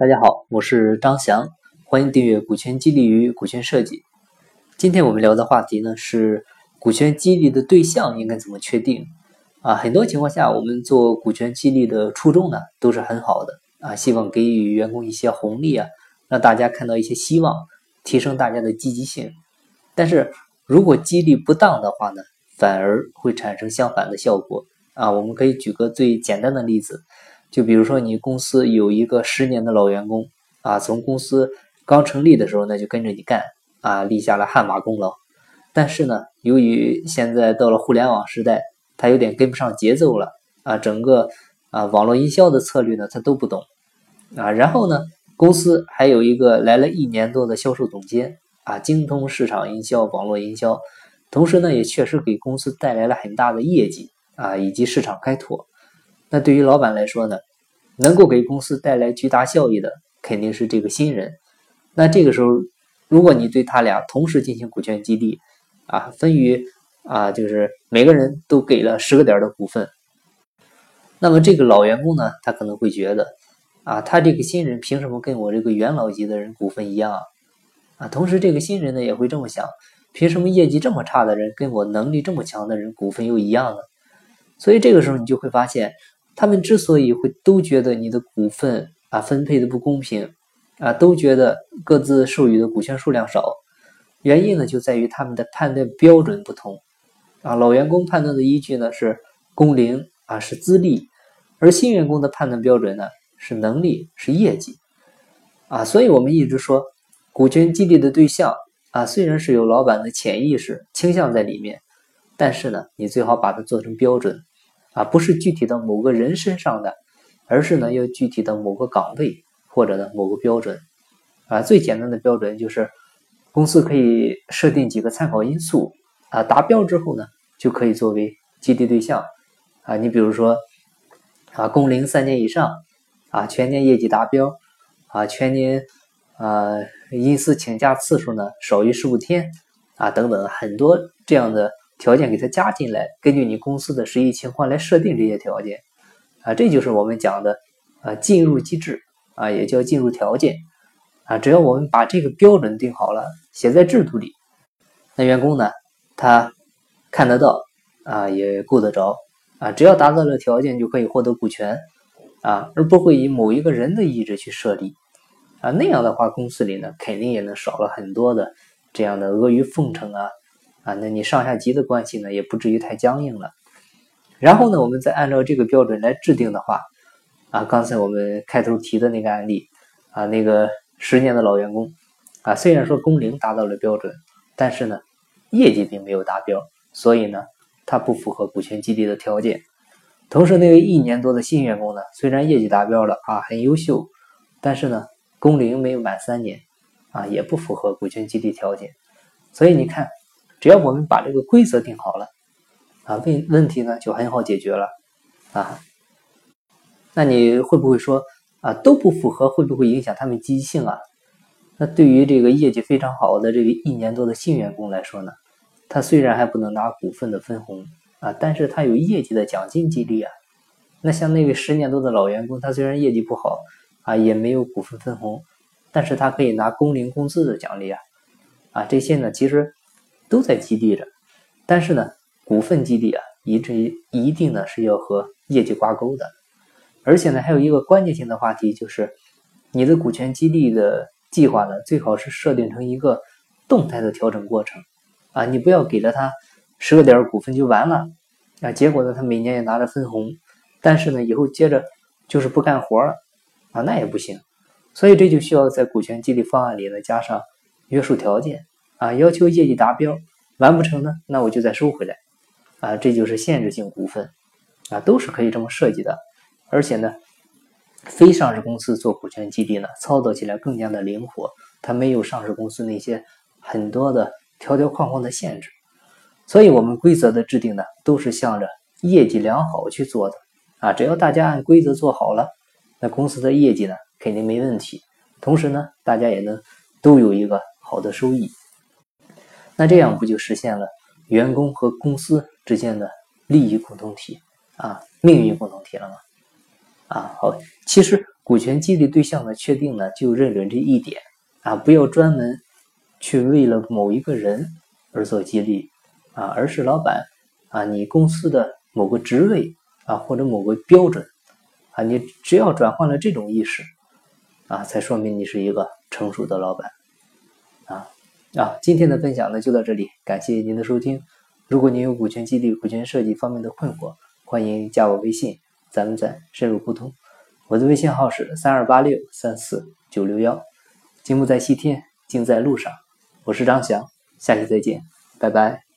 大家好，我是张翔，欢迎订阅股权激励与股权设计。今天我们聊的话题呢是股权激励的对象应该怎么确定啊？很多情况下，我们做股权激励的初衷呢都是很好的啊，希望给予员工一些红利啊，让大家看到一些希望，提升大家的积极性。但是如果激励不当的话呢，反而会产生相反的效果啊。我们可以举个最简单的例子。就比如说，你公司有一个十年的老员工啊，从公司刚成立的时候呢就跟着你干啊，立下了汗马功劳。但是呢，由于现在到了互联网时代，他有点跟不上节奏了啊，整个啊网络营销的策略呢他都不懂啊。然后呢，公司还有一个来了一年多的销售总监啊，精通市场营销、网络营销，同时呢也确实给公司带来了很大的业绩啊，以及市场开拓。那对于老板来说呢，能够给公司带来巨大效益的肯定是这个新人。那这个时候，如果你对他俩同时进行股权激励，啊，分于啊，就是每个人都给了十个点的股份，那么这个老员工呢，他可能会觉得，啊，他这个新人凭什么跟我这个元老级的人股份一样啊？啊，同时这个新人呢也会这么想，凭什么业绩这么差的人跟我能力这么强的人股份又一样呢？所以这个时候你就会发现。他们之所以会都觉得你的股份啊分配的不公平啊，都觉得各自授予的股权数量少，原因呢就在于他们的判断标准不同啊。老员工判断的依据呢是工龄啊是资历，而新员工的判断标准呢是能力是业绩啊。所以我们一直说，股权激励的对象啊虽然是有老板的潜意识倾向在里面，但是呢你最好把它做成标准。啊，不是具体的某个人身上的，而是呢要具体的某个岗位或者呢某个标准。啊，最简单的标准就是公司可以设定几个参考因素啊，达标之后呢就可以作为激励对象。啊，你比如说啊，工龄三年以上，啊，全年业绩达标，啊，全年啊因私请假次数呢少于十五天，啊等等很多这样的。条件给它加进来，根据你公司的实际情况来设定这些条件，啊，这就是我们讲的啊进入机制啊，也叫进入条件啊。只要我们把这个标准定好了，写在制度里，那员工呢他看得到啊，也够得着啊。只要达到了条件，就可以获得股权啊，而不会以某一个人的意志去设立啊。那样的话，公司里呢肯定也能少了很多的这样的阿谀奉承啊。啊，那你上下级的关系呢，也不至于太僵硬了。然后呢，我们再按照这个标准来制定的话，啊，刚才我们开头提的那个案例，啊，那个十年的老员工，啊，虽然说工龄达到了标准，但是呢，业绩并没有达标，所以呢，他不符合股权激励的条件。同时，那位一年多的新员工呢，虽然业绩达标了，啊，很优秀，但是呢，工龄没有满三年，啊，也不符合股权激励条件。所以你看。只要我们把这个规则定好了，啊，问问题呢就很好解决了，啊，那你会不会说啊都不符合，会不会影响他们积极性啊？那对于这个业绩非常好的这个一年多的新员工来说呢，他虽然还不能拿股份的分红啊，但是他有业绩的奖金激励啊。那像那位十年多的老员工，他虽然业绩不好啊，也没有股份分红，但是他可以拿工龄工资的奖励啊，啊，这些呢其实。都在激励着，但是呢，股份激励啊，一直一定呢是要和业绩挂钩的，而且呢，还有一个关键性的话题就是，你的股权激励的计划呢，最好是设定成一个动态的调整过程。啊，你不要给了他十个点股份就完了。啊，结果呢，他每年也拿着分红，但是呢，以后接着就是不干活了。啊，那也不行，所以这就需要在股权激励方案里呢加上约束条件。啊，要求业绩达标，完不成呢，那我就再收回来，啊，这就是限制性股份，啊，都是可以这么设计的，而且呢，非上市公司做股权激励呢，操作起来更加的灵活，它没有上市公司那些很多的条条框框的限制，所以我们规则的制定呢，都是向着业绩良好去做的，啊，只要大家按规则做好了，那公司的业绩呢肯定没问题，同时呢，大家也能都有一个好的收益。那这样不就实现了员工和公司之间的利益共同体啊，命运共同体了吗？啊，好，其实股。权激励对象的确定呢，就认准这一点啊，不要专门去为了某一个人而做激励啊，而是老板啊，你公司的某个职位啊，或者某个标准啊，你只要转换了这种意识啊，才说明你是一个成熟的老板啊！今天的分享呢就到这里，感谢您的收听。如果您有股权激励、股权设计方面的困惑，欢迎加我微信，咱们再深入沟通。我的微信号是三二八六三四九六幺。金木在西天，静在路上。我是张翔，下期再见，拜拜。